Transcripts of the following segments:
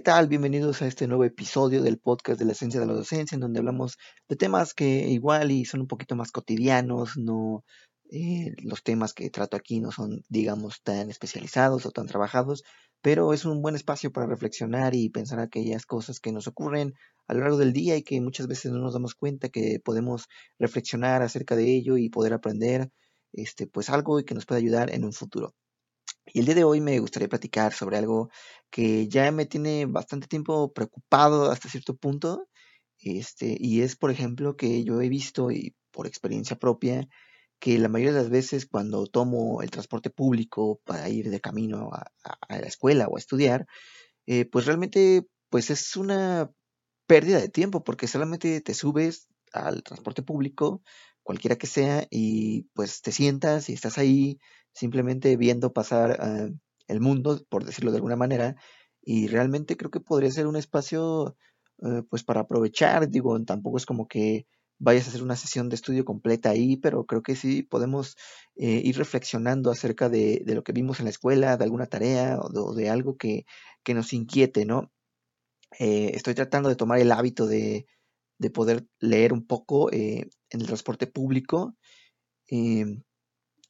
¿qué tal? Bienvenidos a este nuevo episodio del podcast de la esencia de la docencia, en donde hablamos de temas que igual y son un poquito más cotidianos, no eh, los temas que trato aquí no son, digamos, tan especializados o tan trabajados, pero es un buen espacio para reflexionar y pensar aquellas cosas que nos ocurren a lo largo del día y que muchas veces no nos damos cuenta que podemos reflexionar acerca de ello y poder aprender este, pues algo y que nos puede ayudar en un futuro. Y el día de hoy me gustaría platicar sobre algo que ya me tiene bastante tiempo preocupado hasta cierto punto. Este, y es, por ejemplo, que yo he visto y por experiencia propia que la mayoría de las veces cuando tomo el transporte público para ir de camino a, la escuela o a estudiar, eh, pues realmente pues es una pérdida de tiempo porque solamente te subes al transporte público, cualquiera que sea, y pues te sientas y estás ahí simplemente viendo pasar ah, el mundo, por decirlo de alguna manera, y realmente creo que podría ser un espacio eh, pues para aprovechar, digo, tampoco es como que vayas a hacer una sesión de estudio completa ahí, pero creo que sí podemos eh, ir reflexionando acerca de, lo que vimos en la escuela, de alguna tarea o de, algo que, nos inquiete, ¿no? Eh, estoy tratando de tomar el hábito de, poder leer un poco en el transporte público.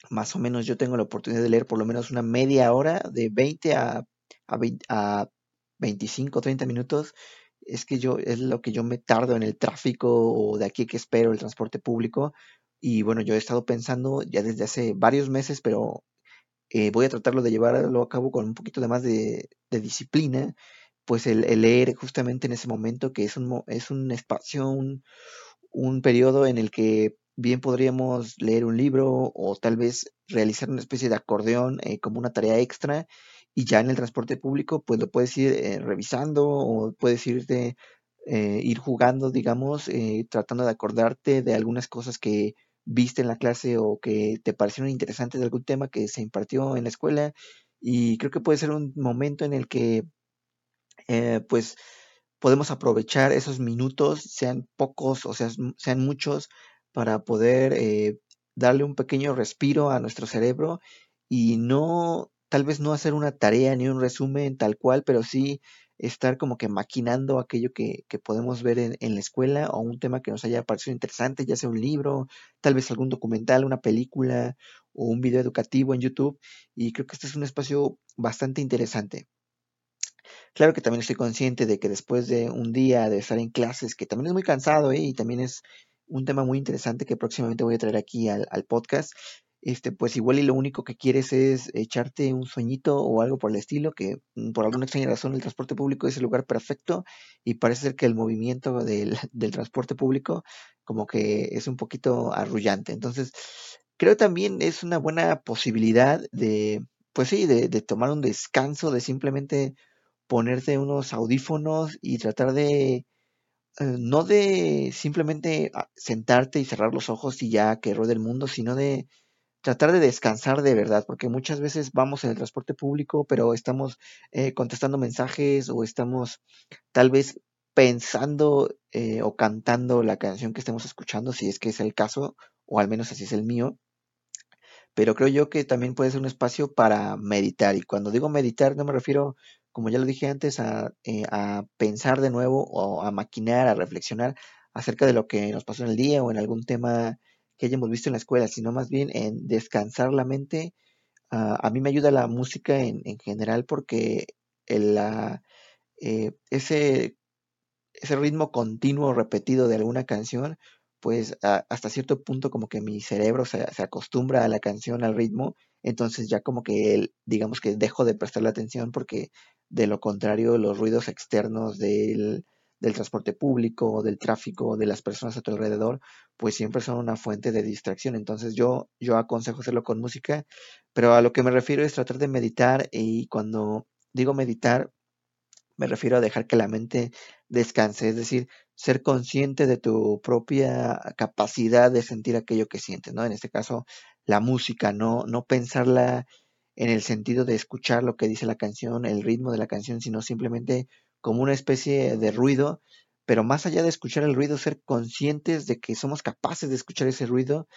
Más o menos yo tengo la oportunidad de leer por lo menos una media hora, de 20 a, a, 20, a 25, 30 minutos. Es que yo, es lo que yo me tardo en el tráfico o de aquí que espero el transporte público. Y bueno, yo he estado pensando ya desde hace varios meses, pero eh, voy a tratarlo de llevarlo a cabo con un poquito de más de, disciplina, pues el, leer justamente en ese momento, que es un, es un espacio, un, un periodo en el que bien podríamos leer un libro o tal vez realizar una especie de acordeón eh, como una tarea extra y ya en el transporte público pues lo puedes ir eh, revisando o puedes irte, eh, ir jugando, digamos, tratando de acordarte de algunas cosas que viste en la clase o que te parecieron interesantes de algún tema que se impartió en la escuela y creo que puede ser un momento en el que pues podemos aprovechar esos minutos, sean pocos o sean muchos, para poder eh, darle un pequeño respiro a nuestro cerebro y no, tal vez no hacer una tarea ni un resumen tal cual, pero sí estar como que maquinando aquello que, podemos ver en, en, la escuela o un tema que nos haya parecido interesante, ya sea un libro, tal vez algún documental, una película o un video educativo en YouTube. Y creo que este es un espacio bastante interesante. Claro que también estoy consciente de que después de un día de estar en clases, que también es muy cansado ¿eh? y también es un tema muy interesante que próximamente voy a traer aquí al, podcast. Este, pues igual y lo único que quieres es echarte un sueñito o algo por el estilo, que mm, por alguna extraña razón el transporte público es el lugar perfecto y parece ser que el movimiento del, transporte público como que es un poquito arrullante. Entonces, creo también es una buena posibilidad de, pues sí, de, de tomar un descanso, de simplemente ponerte unos audífonos y tratar de eh, no de simplemente ah, sentarte y cerrar los ojos y ya que ruede el mundo, sino de tratar de descansar de verdad, porque muchas veces vamos en el transporte público, pero estamos eh, contestando mensajes o estamos tal vez pensando eh, o cantando la canción que estemos escuchando, si es que es el caso, o al menos así es el mío. Pero creo yo que también puede ser un espacio para meditar. Y cuando digo meditar no me refiero como ya lo dije antes, eh, a, pensar de nuevo o a maquinar, a reflexionar acerca de lo que nos pasó en el día o en algún tema que hayamos visto en la escuela, sino más bien en descansar la mente. Ah, a mí me ayuda la música en, general porque el, eh, ese, ese ritmo continuo repetido de alguna canción, pues hasta cierto punto como que mi cerebro se, se, acostumbra a la canción, al ritmo, entonces ya como que digamos que dejo de prestarle atención porque de lo contrario, los ruidos externos del, transporte público, del tráfico, de las personas a tu alrededor, pues siempre son una fuente de distracción. Entonces yo, yo aconsejo hacerlo con música, pero a lo que me refiero es tratar de meditar y cuando digo meditar, me refiero a dejar que la mente descanse, es decir, ser consciente de tu propia capacidad de sentir aquello que sientes, ¿no? En este caso, la música, no, no pensarla en el sentido de escuchar lo que dice la canción, el ritmo de la canción, sino simplemente como una especie de ruido, pero más allá de escuchar el ruido, ser conscientes de que somos capaces de escuchar ese ruido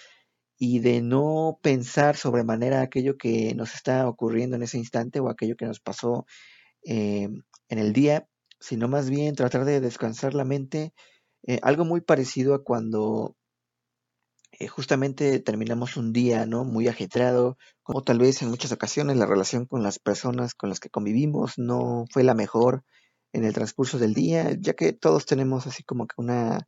y de no pensar sobremanera aquello que nos está ocurriendo en ese instante o aquello que nos pasó eh, en el día, sino más bien tratar de descansar la mente, eh, algo muy parecido a cuando eh, justamente terminamos un día, ¿no? Muy ajetreado, o tal vez en muchas ocasiones la relación con las personas con las que convivimos no fue la mejor en el transcurso del día, ya que todos tenemos así como que una,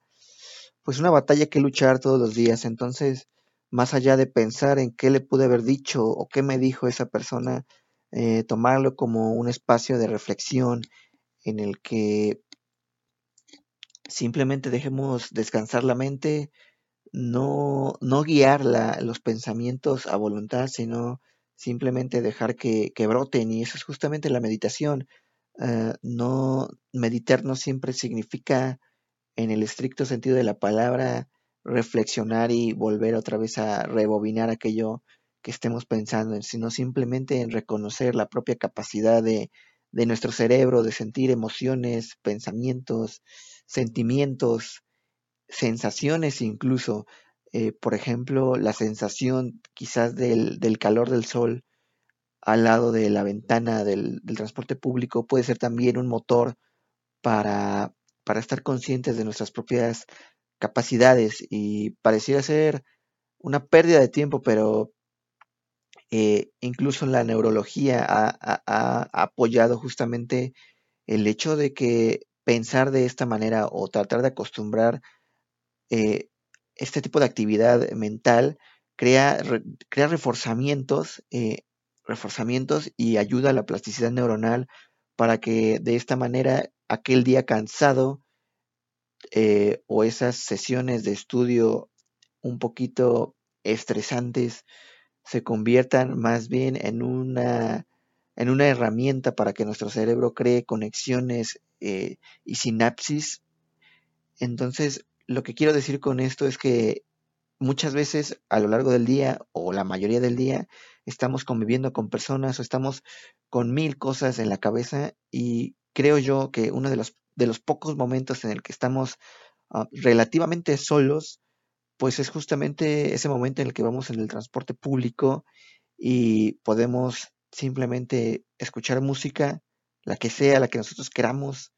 pues una batalla que luchar todos los días. Entonces, más allá de pensar en qué le pude haber dicho o qué me dijo esa persona, eh, tomarlo como un espacio de reflexión en el que simplemente dejemos descansar la mente, no, no guiar la, los pensamientos a voluntad, sino simplemente dejar que, que broten. Y eso es justamente la meditación. Uh, no meditar no siempre significa, en el estricto sentido de la palabra, reflexionar y volver otra vez a rebobinar aquello que estemos pensando, sino simplemente en reconocer la propia capacidad de, de nuestro cerebro de sentir emociones, pensamientos, sentimientos, sensaciones incluso. Eh, por ejemplo, la sensación quizás del, del, calor del sol al lado de la ventana del, transporte público puede ser también un motor para, para estar conscientes de nuestras propias capacidades y pareciera ser una pérdida de tiempo, pero eh, incluso la neurología ha, ha, apoyado justamente el hecho de que pensar de esta manera o tratar de acostumbrar eh, este tipo de actividad mental crea, re, crea reforzamientos, eh, reforzamientos y ayuda a la plasticidad neuronal para que de esta manera aquel día cansado eh, o esas sesiones de estudio un poquito estresantes se conviertan más bien en una, en una herramienta para que nuestro cerebro cree conexiones y sinapsis. Entonces, lo que quiero decir con esto es que muchas veces a lo largo del día o la mayoría del día estamos conviviendo con personas o estamos con mil cosas en la cabeza y creo yo que uno de los, de los pocos momentos en el que estamos uh, relativamente solos, pues es justamente ese momento en el que vamos en el transporte público y podemos simplemente escuchar música, la que sea, la que nosotros queramos,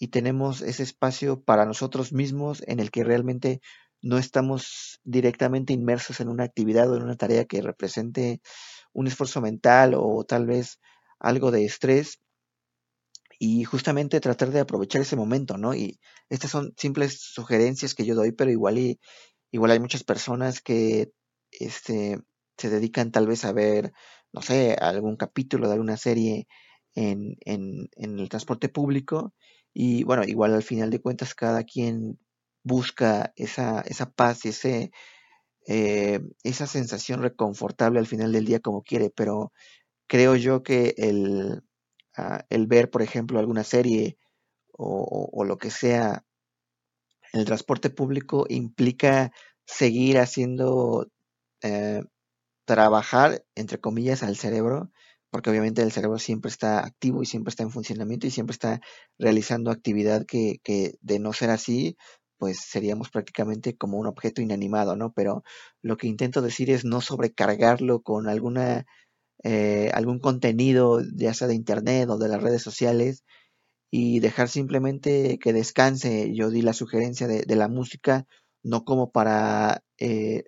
y tenemos ese espacio para nosotros mismos en el que realmente no estamos directamente inmersos en una actividad o en una tarea que represente un esfuerzo mental o tal vez algo de estrés y justamente tratar de aprovechar ese momento, ¿no? Y estas son simples sugerencias que yo doy, pero igual igual hay muchas personas que este se dedican tal vez a ver, no sé, algún capítulo de alguna serie en, en, en el transporte público y bueno, igual al final de cuentas cada quien busca esa, esa paz y ese, eh, esa sensación reconfortable al final del día como quiere, pero creo yo que el, uh, el ver, por ejemplo, alguna serie o, lo que sea el transporte público implica seguir haciendo eh, trabajar, entre comillas, al cerebro porque obviamente el cerebro siempre está activo y siempre está en funcionamiento y siempre está realizando actividad que, que de no ser así, pues seríamos prácticamente como un objeto inanimado, ¿no? Pero lo que intento decir es no sobrecargarlo con alguna, eh, algún contenido, ya sea de internet o de las redes sociales, y dejar simplemente que descanse. Yo di la sugerencia de, de la música, no como para eh,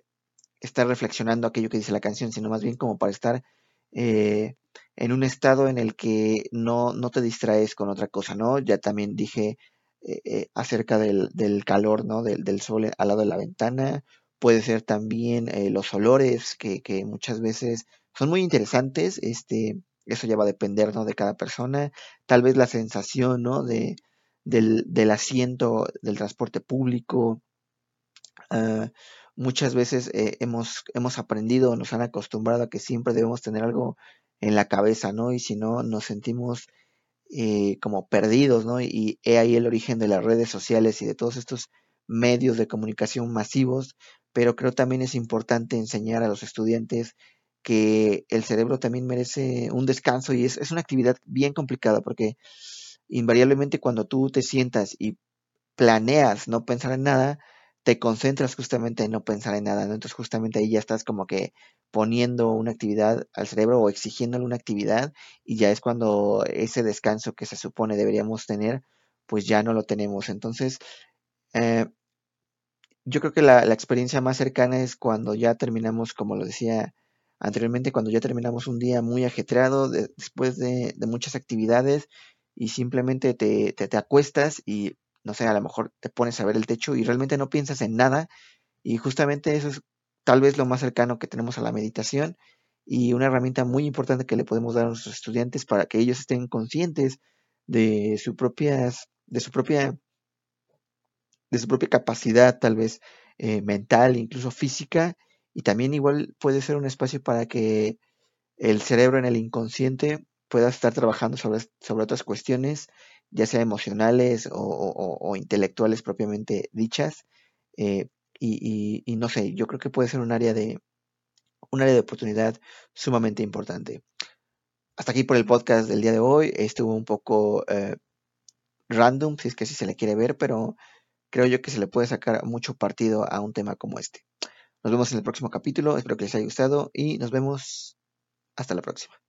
estar reflexionando aquello que dice la canción, sino más bien como para estar eh, en un estado en el que no, no te distraes con otra cosa, ¿no? Ya también dije eh, eh, acerca del, del, calor, ¿no? Del, del, sol al lado de la ventana. Puede ser también eh, los olores que, que, muchas veces son muy interesantes. Este, eso ya va a depender, ¿no? De cada persona. Tal vez la sensación, ¿no? De, del, del asiento del transporte público. Uh, muchas veces eh, hemos, hemos aprendido, nos han acostumbrado a que siempre debemos tener algo en la cabeza, ¿no? Y si no, nos sentimos eh, como perdidos, ¿no? Y he ahí el origen de las redes sociales y de todos estos medios de comunicación masivos, pero creo también es importante enseñar a los estudiantes que el cerebro también merece un descanso y es, es una actividad bien complicada porque invariablemente cuando tú te sientas y planeas no pensar en nada, te concentras justamente en no pensar en nada, ¿no? Entonces justamente ahí ya estás como que poniendo una actividad al cerebro o exigiéndole una actividad y ya es cuando ese descanso que se supone deberíamos tener, pues ya no lo tenemos. Entonces, eh, yo creo que la, experiencia más cercana es cuando ya terminamos, como lo decía anteriormente, cuando ya terminamos un día muy ajetreado después de, muchas actividades y simplemente te, te, acuestas y, no sé, a lo mejor te pones a ver el techo y realmente no piensas en nada y justamente eso es tal vez lo más cercano que tenemos a la meditación y una herramienta muy importante que le podemos dar a nuestros estudiantes para que ellos estén conscientes de su propias, de su propia de su propia capacidad, tal vez eh, mental, incluso física, y también igual puede ser un espacio para que el cerebro en el inconsciente pueda estar trabajando sobre, sobre otras cuestiones, ya sea emocionales o, intelectuales propiamente dichas. Eh, y, y, no sé, yo creo que puede ser un área de un área de oportunidad sumamente importante. Hasta aquí por el podcast del día de hoy. Estuvo un poco eh, random, si es que así se le quiere ver, pero creo yo que se le puede sacar mucho partido a un tema como este. Nos vemos en el próximo capítulo, espero que les haya gustado y nos vemos hasta la próxima.